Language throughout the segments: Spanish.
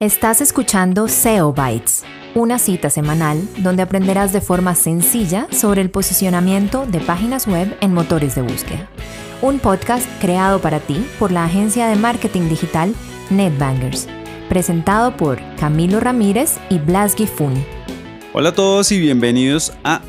Estás escuchando SEO Bytes, una cita semanal donde aprenderás de forma sencilla sobre el posicionamiento de páginas web en motores de búsqueda. Un podcast creado para ti por la agencia de marketing digital NetBangers, presentado por Camilo Ramírez y Blas Gifun. Hola a todos y bienvenidos a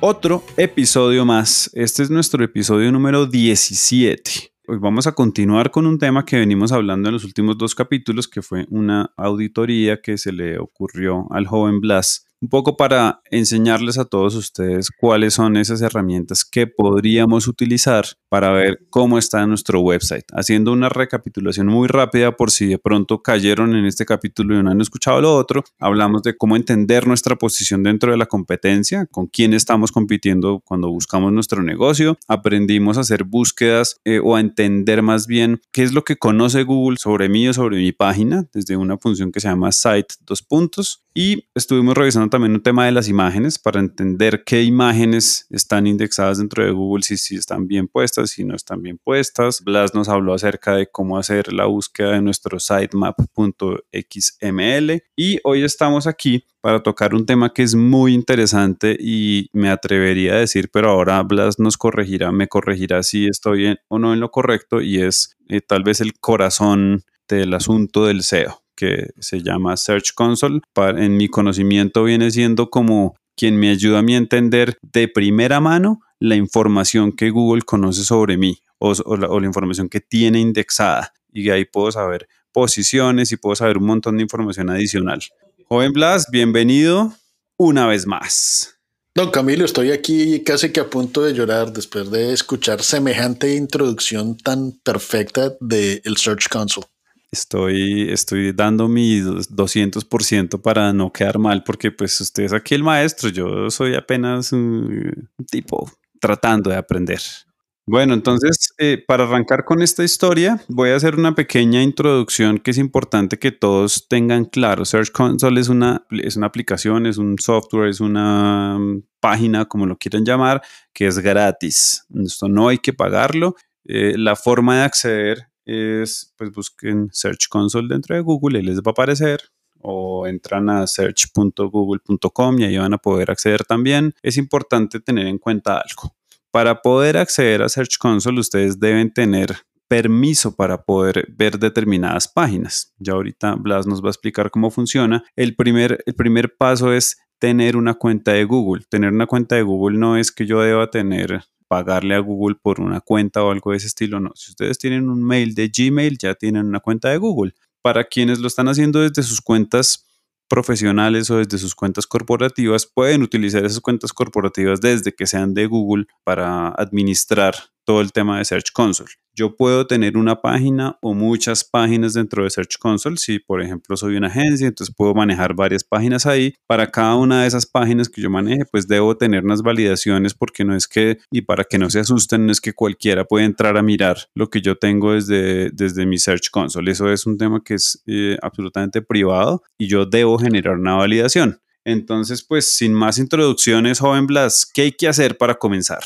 otro episodio más. Este es nuestro episodio número 17. Hoy vamos a continuar con un tema que venimos hablando en los últimos dos capítulos, que fue una auditoría que se le ocurrió al joven Blas un poco para enseñarles a todos ustedes cuáles son esas herramientas que podríamos utilizar para ver cómo está nuestro website. Haciendo una recapitulación muy rápida por si de pronto cayeron en este capítulo y no han escuchado lo otro, hablamos de cómo entender nuestra posición dentro de la competencia, con quién estamos compitiendo cuando buscamos nuestro negocio, aprendimos a hacer búsquedas eh, o a entender más bien qué es lo que conoce Google sobre mí o sobre mi página desde una función que se llama site dos puntos y estuvimos revisando también un tema de las imágenes para entender qué imágenes están indexadas dentro de Google, si, están bien puestas, si no están bien puestas. Blas nos habló acerca de cómo hacer la búsqueda de nuestro sitemap.xml y hoy estamos aquí para tocar un tema que es muy interesante y me atrevería a decir, pero ahora Blas nos corregirá, me corregirá si estoy o no en lo correcto y es eh, tal vez el corazón del asunto del SEO que se llama Search Console. en mi conocimiento viene siendo como quien me ayuda a mí a entender de primera mano la información que Google conoce sobre mí o, la, información que tiene indexada. Y ahí puedo saber posiciones y puedo saber un montón de información adicional. Joven Blas, bienvenido una vez más. Don Camilo, estoy aquí casi que a punto de llorar después de escuchar semejante introducción tan perfecta del Search Console. Estoy, estoy dando mi 200% para no quedar mal, porque pues usted es aquí el maestro, yo soy apenas un tipo tratando de aprender. Bueno, entonces, eh, para arrancar con esta historia, voy a hacer una pequeña introducción que es importante que todos tengan claro. Search Console es una, es una aplicación, es un software, es una mm, página, como lo quieran llamar, que es gratis. Esto no hay que pagarlo. Eh, la forma de acceder es, pues busquen Search Console dentro de Google y les va a aparecer o entran a search.google.com y ahí van a poder acceder también. Es importante tener en cuenta algo. Para poder acceder a Search Console, ustedes deben tener permiso para poder ver determinadas páginas. Ya ahorita Blas nos va a explicar cómo funciona. El primer, el primer paso es tener una cuenta de Google. Tener una cuenta de Google no es que yo deba tener pagarle a Google por una cuenta o algo de ese estilo, no. Si ustedes tienen un mail de Gmail, ya tienen una cuenta de Google. Para quienes lo están haciendo desde sus cuentas profesionales o desde sus cuentas corporativas, pueden utilizar esas cuentas corporativas desde que sean de Google para administrar todo el tema de Search Console. Yo puedo tener una página o muchas páginas dentro de Search Console. Si, por ejemplo, soy una agencia, entonces puedo manejar varias páginas ahí. Para cada una de esas páginas que yo maneje, pues debo tener unas validaciones porque no es que, y para que no se asusten, no es que cualquiera puede entrar a mirar lo que yo tengo desde, desde mi Search Console. Eso es un tema que es eh, absolutamente privado y yo debo generar una validación. Entonces, pues sin más introducciones, joven Blas, ¿qué hay que hacer para comenzar?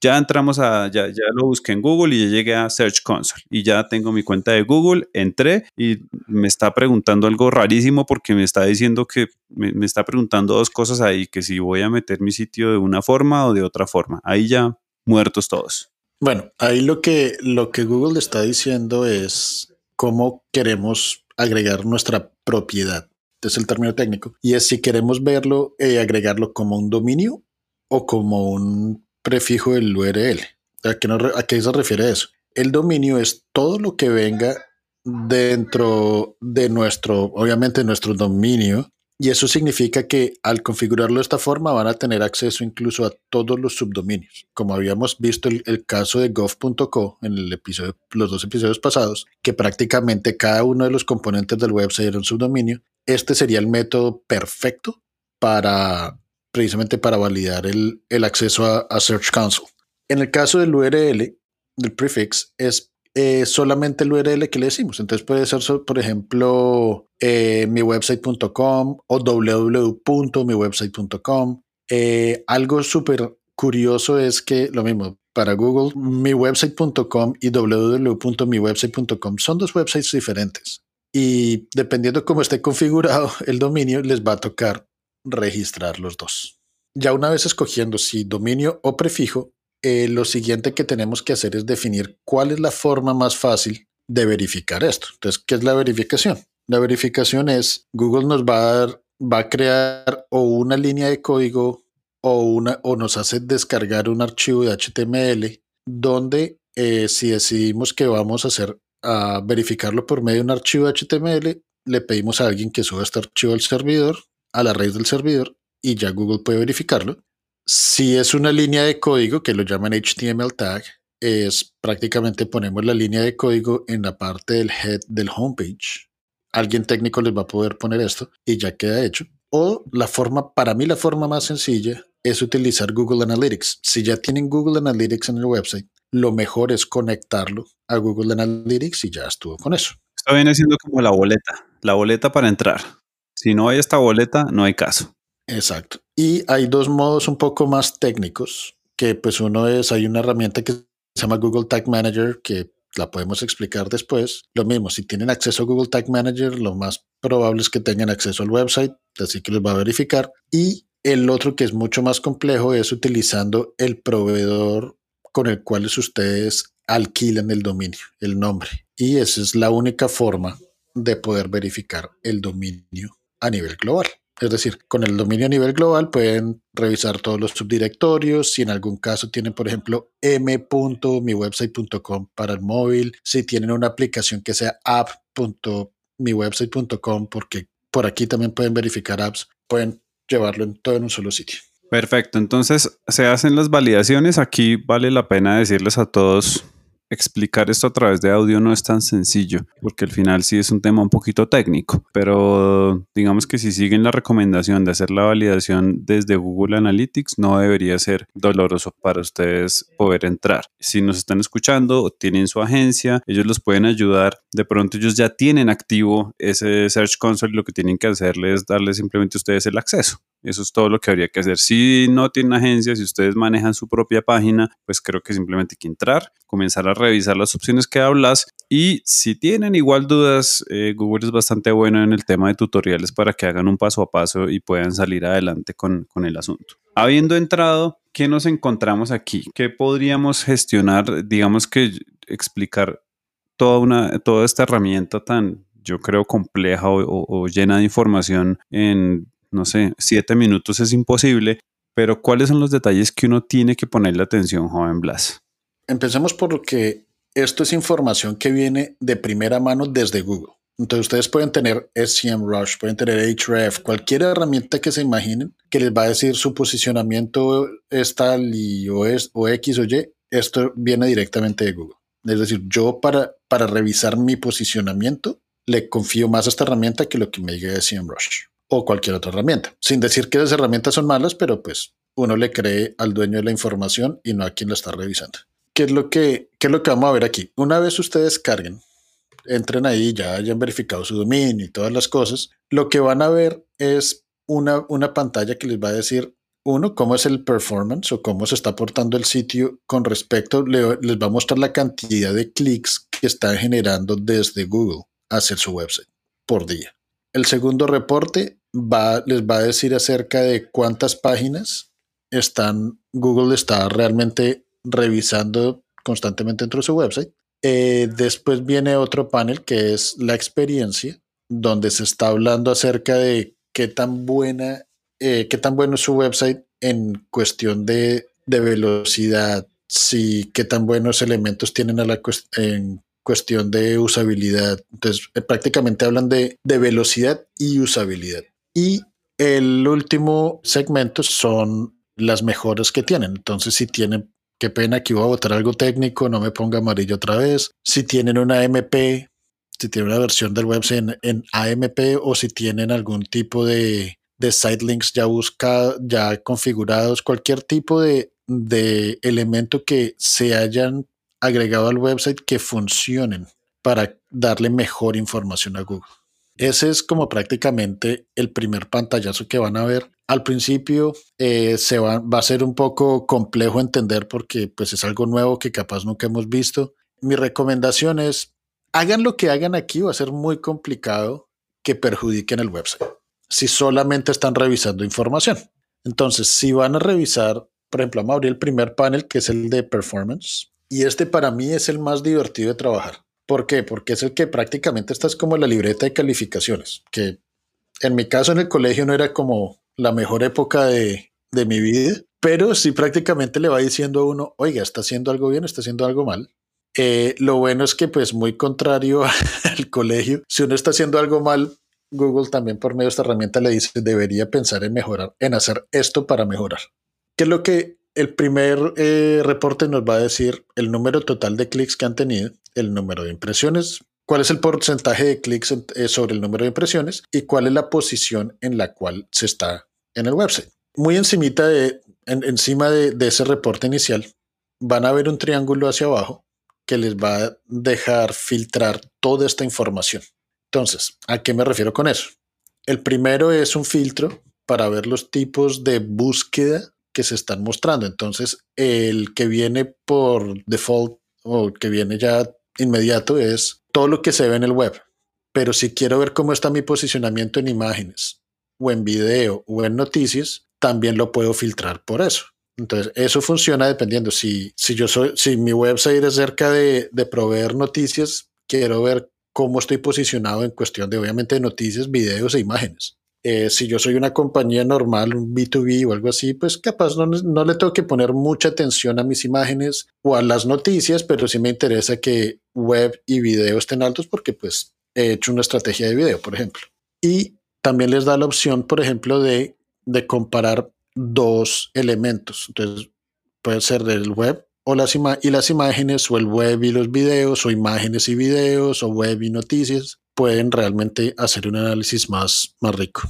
Ya entramos a, ya, ya lo busqué en Google y ya llegué a Search Console y ya tengo mi cuenta de Google, entré y me está preguntando algo rarísimo porque me está diciendo que me, me está preguntando dos cosas ahí, que si voy a meter mi sitio de una forma o de otra forma. Ahí ya muertos todos. Bueno, ahí lo que, lo que Google está diciendo es cómo queremos agregar nuestra propiedad. Es el término técnico. Y es si queremos verlo, eh, agregarlo como un dominio o como un prefijo del URL. ¿A qué, ¿A qué se refiere eso? El dominio es todo lo que venga dentro de nuestro, obviamente nuestro dominio, y eso significa que al configurarlo de esta forma van a tener acceso incluso a todos los subdominios. Como habíamos visto el, caso de gov.co en el episodio, los dos episodios pasados, que prácticamente cada uno de los componentes del website era un subdominio. Este sería el método perfecto para precisamente para validar el, acceso a, Search Console. En el caso del URL, del prefix, es eh, solamente el URL que le decimos. Entonces puede ser, por ejemplo, eh, miwebsite.com o www.miwebsite.com. Eh, algo súper curioso es que lo mismo para Google, miwebsite.com y www.miwebsite.com son dos websites diferentes. y dependiendo cómo esté configurado el dominio, les va a tocar registrar los dos. Ya una vez escogiendo si dominio o prefijo, eh, lo siguiente que tenemos que hacer es definir cuál es la forma más fácil de verificar esto. Entonces, ¿qué es la verificación? La verificación es Google nos va a dar, va a crear o una línea de código o, una, o nos hace descargar un archivo de HTML donde eh, si decidimos que vamos a hacer a verificarlo por medio de un archivo de HTML, le pedimos a alguien que suba este archivo al servidor, a la raíz del servidor, y ya Google puede verificarlo. Si es una línea de código que lo llaman HTML tag, es prácticamente ponemos la línea de código en la parte del head del homepage. Alguien técnico les va a poder poner esto y ya queda hecho. O la forma, para mí la forma más sencilla es utilizar Google Analytics. Si ya tienen Google Analytics en el website, lo mejor es conectarlo a Google Analytics y ya estuvo con eso. Esto viene siendo como la boleta, la boleta para entrar. Si no hay esta boleta, no hay caso. Exacto. Y hay dos modos un poco más técnicos, que pues uno es, hay una herramienta que se llama Google Tag Manager, que la podemos explicar después. Lo mismo, si tienen acceso a Google Tag Manager, lo más probable es que tengan acceso al website, así que les va a verificar. Y el otro que es mucho más complejo es utilizando el proveedor con el cual ustedes alquilan el dominio, el nombre. Y esa es la única forma de poder verificar el dominio a nivel global. Es decir, con el dominio a nivel global pueden revisar todos los subdirectorios. Si en algún caso tienen, por ejemplo, m.miwebsite.com para el móvil, si tienen una aplicación que sea app.miwebsite.com, porque por aquí también pueden verificar apps, pueden llevarlo en todo en un solo sitio. Perfecto, entonces se hacen las validaciones. Aquí vale la pena decirles a todos explicar esto a través de audio no es tan sencillo, porque al final sí es un tema un poquito técnico, pero digamos que si siguen la recomendación de hacer la validación desde Google Analytics, no debería ser doloroso para ustedes poder entrar. Si nos están escuchando o tienen su agencia, ellos los pueden ayudar. De pronto ellos ya tienen activo ese Search Console y lo que tienen que hacerles es darle simplemente a ustedes el acceso. Eso es todo lo que habría que hacer. Si no tienen agencia, si ustedes manejan su propia página, pues creo que simplemente hay que entrar, comenzar a revisar las opciones que hablas y si tienen igual dudas, eh, Google es bastante bueno en el tema de tutoriales para que hagan un paso a paso y puedan salir adelante con, con el asunto. Habiendo entrado, ¿qué nos encontramos aquí? ¿Qué podríamos gestionar? Digamos que explicar toda, una, toda esta herramienta tan, yo creo, compleja o llena de información en no sé, siete minutos es imposible, pero ¿cuáles son los detalles que uno tiene que ponerle atención, joven Blas? Empecemos por que esto es información que viene de primera mano desde Google. Entonces ustedes pueden tener SEMrush, pueden tener Href, cualquier herramienta que se imaginen que les va a decir su posicionamiento es tal o es o X o Y. Esto viene directamente de Google. Es decir, yo para, para revisar mi posicionamiento le confío más a esta herramienta que lo que me diga de SEMrush o cualquier otra herramienta. Sin decir que las herramientas son malas, pero pues uno le cree al dueño de la información y no a quien la está revisando. ¿Qué es lo que, qué es lo que vamos a ver aquí? Una vez ustedes carguen, entren ahí, ya hayan verificado su dominio y todas las cosas, lo que van a ver es una, una pantalla que les va a decir, uno, cómo es el performance o cómo se está portando el sitio con respecto, les va a mostrar la cantidad de clics que está generando desde Google hacia su website por día. El segundo reporte va, les va a decir acerca de cuántas páginas están, Google está realmente revisando constantemente dentro de su website. Eh, después viene otro panel que es la experiencia, donde se está hablando acerca de qué tan buena, eh, qué tan bueno es su website en cuestión de, velocidad, si qué tan buenos elementos tienen a la en cuestión de usabilidad. Entonces, eh, prácticamente hablan de, velocidad y usabilidad. Y el último segmento son las mejoras que tienen. Entonces, si tienen, qué pena que iba a votar algo técnico, no me ponga amarillo otra vez. Si tienen una MP, si tienen una versión del website en, AMP o si tienen algún tipo de, de sitelinks ya buscados, ya configurados, cualquier tipo de, de elemento que se hayan agregado al website que funcionen para darle mejor información a Google. Ese es como prácticamente el primer pantallazo que van a ver. Al principio eh, se va, va, a ser un poco complejo entender porque pues es algo nuevo que capaz nunca hemos visto. Mi recomendación es hagan lo que hagan aquí, va a ser muy complicado que perjudiquen el website si solamente están revisando información. Entonces, si van a revisar, por ejemplo, vamos a abrir el primer panel que es el de performance. Y este para mí es el más divertido de trabajar. ¿Por qué? Porque es el que prácticamente está es como la libreta de calificaciones, que en mi caso en el colegio no era como la mejor época de, de mi vida, pero sí prácticamente le va diciendo a uno, oiga, está haciendo algo bien, está haciendo algo mal. Eh, lo bueno es que pues muy contrario al colegio, si uno está haciendo algo mal, Google también por medio de esta herramienta le dice, debería pensar en mejorar, en hacer esto para mejorar. ¿Qué es lo que el primer eh, reporte nos va a decir? El número total de clics que han tenido, el número de impresiones, cuál es el porcentaje de clics eh, sobre el número de impresiones y cuál es la posición en la cual se está en el website. Muy encimita encima de, de ese reporte inicial van a ver un triángulo hacia abajo que les va a dejar filtrar toda esta información. Entonces, ¿a qué me refiero con eso? El primero es un filtro para ver los tipos de búsqueda que se están mostrando. Entonces, el que viene por default o que viene ya inmediato es todo lo que se ve en el web. Pero si quiero ver cómo está mi posicionamiento en imágenes o en video o en noticias, también lo puedo filtrar por eso. Entonces, eso funciona dependiendo. Si, si yo soy, si mi website es cerca de, de proveer noticias, quiero ver cómo estoy posicionado en cuestión de, obviamente, noticias, videos e imágenes. Eh, si yo soy una compañía normal, un B2B o algo así, pues capaz no, no, le tengo que poner mucha atención a mis imágenes o a las noticias, pero sí me interesa que web y video estén altos porque pues he hecho una estrategia de video, por ejemplo. Y también les da la opción, por ejemplo, de, de comparar dos elementos. Entonces, puede ser del web o las y las imágenes, o el web y los videos, o imágenes y videos, o web y noticias, pueden realmente hacer un análisis más, más rico.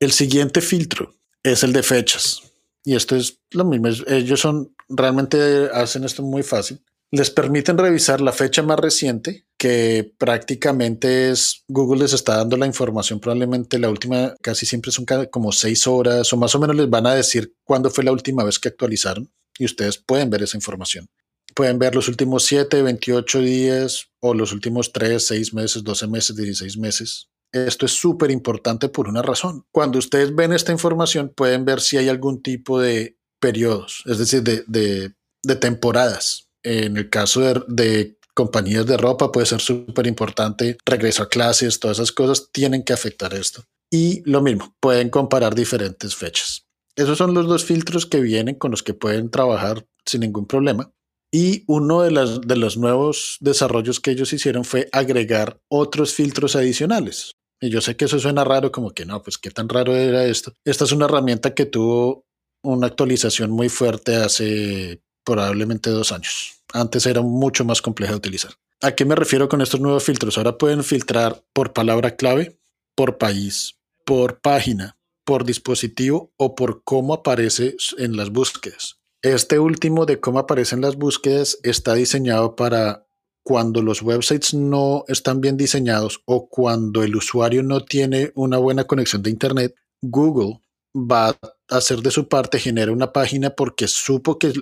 El siguiente filtro es el de fechas. Y esto es lo mismo. Ellos son realmente hacen esto muy fácil. Les permiten revisar la fecha más reciente, que prácticamente es Google les está dando la información. Probablemente la última, casi siempre son como seis horas o más o menos les van a decir cuándo fue la última vez que actualizaron y ustedes pueden ver esa información. Pueden ver los últimos 7, 28 días o los últimos 3, 6 meses, 12 meses, 16 meses. Esto es súper importante por una razón. Cuando ustedes ven esta información, pueden ver si hay algún tipo de periodos, es decir, de, temporadas. En el caso de, de compañías de ropa puede ser súper importante, regreso a clases, todas esas cosas tienen que afectar esto. Y lo mismo, pueden comparar diferentes fechas. Esos son los dos filtros que vienen con los que pueden trabajar sin ningún problema. Y uno de, las, los nuevos desarrollos que ellos hicieron fue agregar otros filtros adicionales. Y yo sé que eso suena raro, como que no, pues qué tan raro era esto. Esta es una herramienta que tuvo una actualización muy fuerte hace probablemente dos años. Antes era mucho más compleja de utilizar. ¿A qué me refiero con estos nuevos filtros? Ahora pueden filtrar por palabra clave, por país, por página, por dispositivo o por cómo aparece en las búsquedas. Este último de cómo aparecen las búsquedas está diseñado para cuando los websites no están bien diseñados o cuando el usuario no tiene una buena conexión de Internet, Google va a hacer de su parte, genera una página porque supo que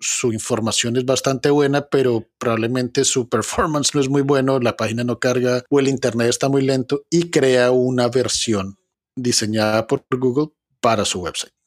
su información es bastante buena, pero probablemente su performance no es muy bueno, la página no carga o el Internet está muy lento y crea una versión diseñada por Google para su website.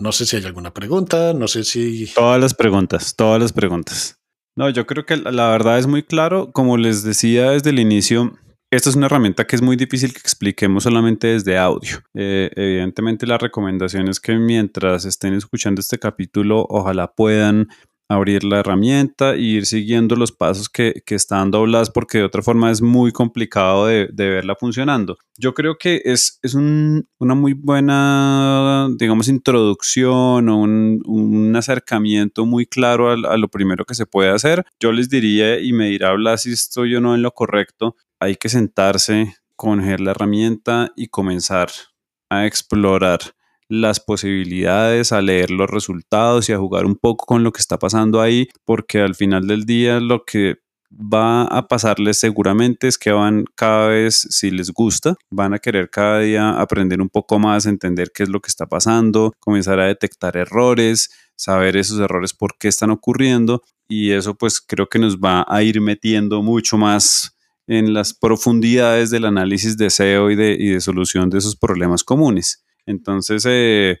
No sé si hay alguna pregunta, no sé si... Todas las preguntas, todas las preguntas. No, yo creo que la verdad es muy claro. Como les decía desde el inicio, esta es una herramienta que es muy difícil que expliquemos solamente desde audio. Eh, evidentemente la recomendación es que mientras estén escuchando este capítulo, ojalá puedan abrir la herramienta e ir siguiendo los pasos que, están doblados porque de otra forma es muy complicado de, verla funcionando. Yo creo que es, es una muy buena, digamos, introducción o un, acercamiento muy claro a, a, lo primero que se puede hacer. Yo les diría, y me dirá Blas si estoy o no en lo correcto, hay que sentarse, coger la herramienta y comenzar a explorar las posibilidades, a leer los resultados y a jugar un poco con lo que está pasando ahí, porque al final del día lo que va a pasarles seguramente es que van cada vez, si les gusta, van a querer cada día aprender un poco más, entender qué es lo que está pasando, comenzar a detectar errores, saber esos errores por qué están ocurriendo y eso pues creo que nos va a ir metiendo mucho más en las profundidades del análisis de SEO y de, y de solución de esos problemas comunes. Entonces, eh,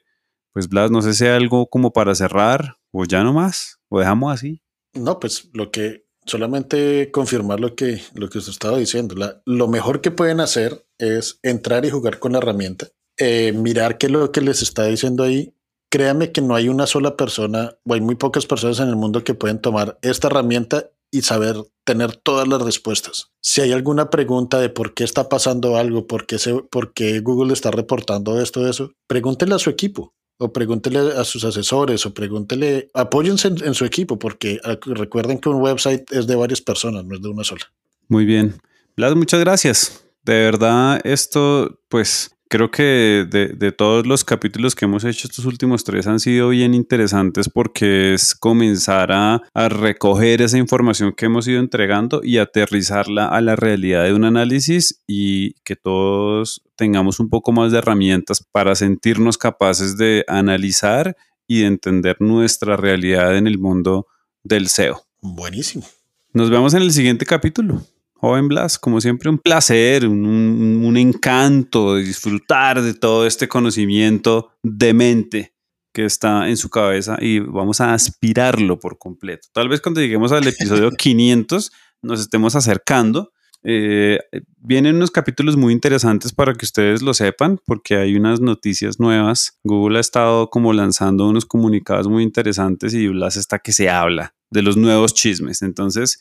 pues Blas, no sé si hay algo como para cerrar o ya no más, o dejamos así. No, pues lo que solamente confirmar lo que, lo que usted estaba diciendo. lo mejor que pueden hacer es entrar y jugar con la herramienta, eh, mirar qué es lo que les está diciendo ahí. Créame que no hay una sola persona o hay muy pocas personas en el mundo que pueden tomar esta herramienta y saber tener todas las respuestas. Si hay alguna pregunta de por qué está pasando algo, por qué, se, por qué Google está reportando esto, eso, pregúntele a su equipo o pregúntele a sus asesores o pregúntele, apóyense en, su equipo porque recuerden que un website es de varias personas, no es de una sola. Muy bien. Vlad, muchas gracias. De verdad, esto pues creo que de, todos los capítulos que hemos hecho, estos últimos tres han sido bien interesantes porque es comenzar a, recoger esa información que hemos ido entregando y aterrizarla a la realidad de un análisis y que todos tengamos un poco más de herramientas para sentirnos capaces de analizar y de entender nuestra realidad en el mundo del SEO. Buenísimo. Nos vemos en el siguiente capítulo. Joven Blas, como siempre, un placer, un, encanto de disfrutar de todo este conocimiento de mente que está en su cabeza y vamos a aspirarlo por completo. Tal vez cuando lleguemos al episodio 500 nos estemos acercando. Eh, vienen unos capítulos muy interesantes para que ustedes lo sepan, porque hay unas noticias nuevas. Google ha estado como lanzando unos comunicados muy interesantes y Blas está que se habla de los nuevos chismes. Entonces,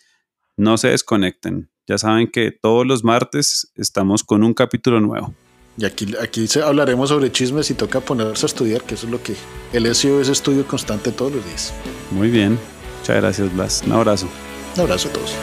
no se desconecten. Ya saben que todos los martes estamos con un capítulo nuevo. Y aquí, aquí hablaremos sobre chismes y toca ponerse a estudiar, que eso es lo que el SEO es estudio constante todos los días. Muy bien. Muchas gracias, Blas. Un abrazo. Un abrazo a todos.